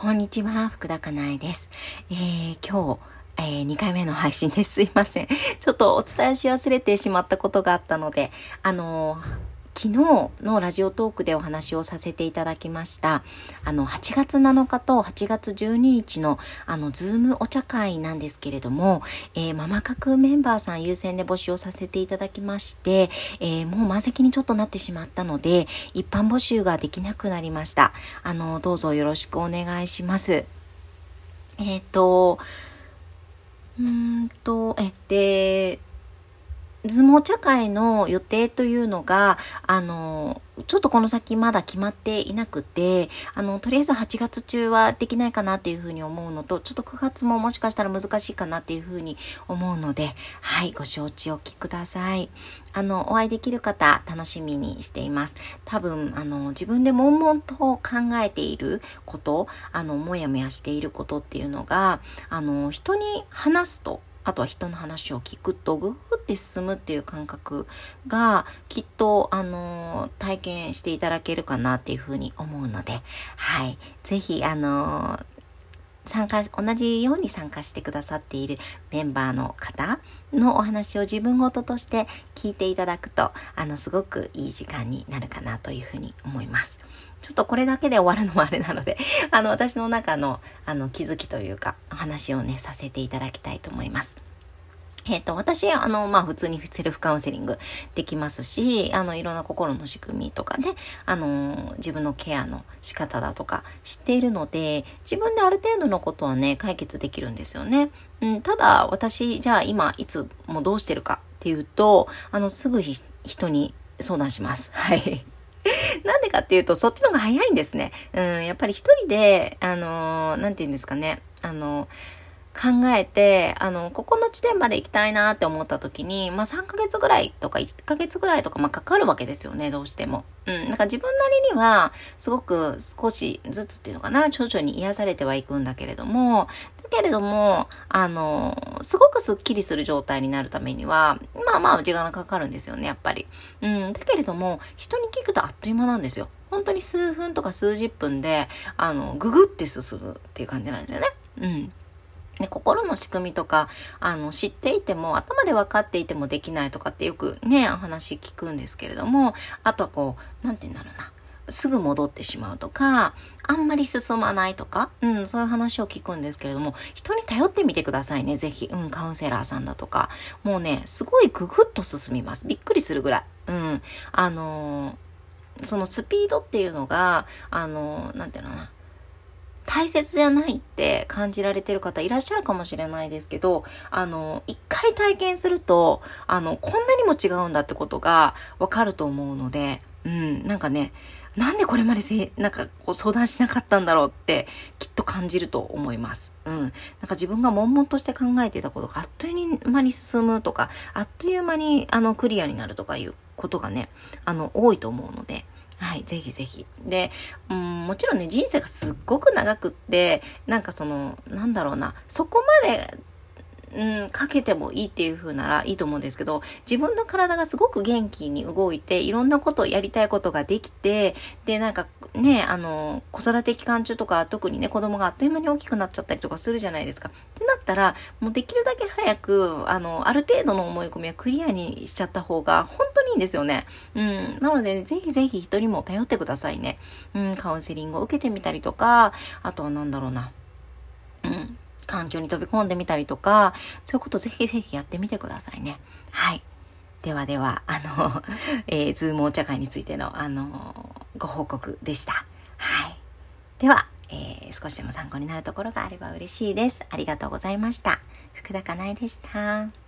こんにちは、福田かなえです。えー、今日、えー、2回目の配信です。いません。ちょっとお伝えし忘れてしまったことがあったので、あのー昨日のラジオトークでお話をさせていただきました、あの、8月7日と8月12日の、あの、ズームお茶会なんですけれども、えー、ママ角メンバーさん優先で募集をさせていただきまして、えー、もう満席にちょっとなってしまったので、一般募集ができなくなりました。あの、どうぞよろしくお願いします。えっ、ー、と、うーんと、え、で、相撲茶会の予定というのが、あの、ちょっとこの先まだ決まっていなくて、あの、とりあえず8月中はできないかなっていうふうに思うのと、ちょっと9月ももしかしたら難しいかなっていうふうに思うので、はい、ご承知おきください。あの、お会いできる方、楽しみにしています。多分、あの、自分で悶々と考えていること、あの、もやもやしていることっていうのが、あの、人に話すと、あとは人の話を聞くとググって進むっていう感覚がきっとあの体験していただけるかなっていうふうに思うのではい是非あの参加同じように参加してくださっているメンバーの方のお話を自分ごととして聞いていただくとあのすごくいい時間になるかなというふうに思います。ちょっとこれだけで終わるのもあれなので、あの、私の中の、あの、気づきというか、お話をね、させていただきたいと思います。えっ、ー、と、私、あの、まあ、普通にセルフカウンセリングできますし、あの、いろんな心の仕組みとかね、あの、自分のケアの仕方だとか知っているので、自分である程度のことはね、解決できるんですよね。うん、ただ、私、じゃあ今、いつもどうしてるかっていうと、あの、すぐ人に相談します。はい。なんでかっていうと、そっちの方が早いんですね。うん、やっぱり一人で、あの、なんて言うんですかね、あの、考えて、あの、ここの地点まで行きたいなって思った時に、まあ3ヶ月ぐらいとか1ヶ月ぐらいとか、まあかかるわけですよね、どうしても。うん。なんか自分なりには、すごく少しずつっていうのかな、徐々に癒されてはいくんだけれども、だけれども、あの、すごくスッキリする状態になるためには、まあまあ時間がかかるんですよね、やっぱり。うん。だけれども、人に聞くとあっという間なんですよ。本当に数分とか数十分で、あの、ググって進むっていう感じなんですよね。うん。ね、心の仕組みとか、あの、知っていても、頭で分かっていてもできないとかってよくね、お話聞くんですけれども、あとはこう、なんて言うんだろうな。すぐ戻ってしまうとか、あんまり進まないとか、うん、そういう話を聞くんですけれども、人に頼ってみてくださいね、ぜひ。うん、カウンセラーさんだとか。もうね、すごいググッと進みます。びっくりするぐらい。うん。あのー、そのスピードっていうのが、あのー、なんていうのかな。大切じゃないって感じられてる方いらっしゃるかもしれないですけど、あの、一回体験すると、あの、こんなにも違うんだってことがわかると思うので、うん、なんかね、なんでこれまでせ、なんかこう相談しなかったんだろうってきっと感じると思います。うん。なんか自分が悶々として考えてたことがあっという間に進むとか、あっという間にあのクリアになるとかいうことがね、あの多いと思うので、はい、ぜひぜひ。で、うん、もちろんね、人生がすっごく長くって、なんかその、なんだろうな、そこまでうん、かけてもいいっていう風ならいいと思うんですけど、自分の体がすごく元気に動いて、いろんなことをやりたいことができて、で、なんかね、あの、子育て期間中とか、特にね、子供があっという間に大きくなっちゃったりとかするじゃないですか。ってなったら、もうできるだけ早く、あの、ある程度の思い込みはクリアにしちゃった方が、本当にいいんですよね。うん。なので、ね、ぜひぜひ人にも頼ってくださいね。うん、カウンセリングを受けてみたりとか、あとはなんだろうな。うん。環境に飛び込んでみたりとか、そういうことぜひぜひやってみてくださいね。はい。ではでは、あの、えー、ズームお茶会についての、あの、ご報告でした。はい。では、えー、少しでも参考になるところがあれば嬉しいです。ありがとうございました。福田かなえでした。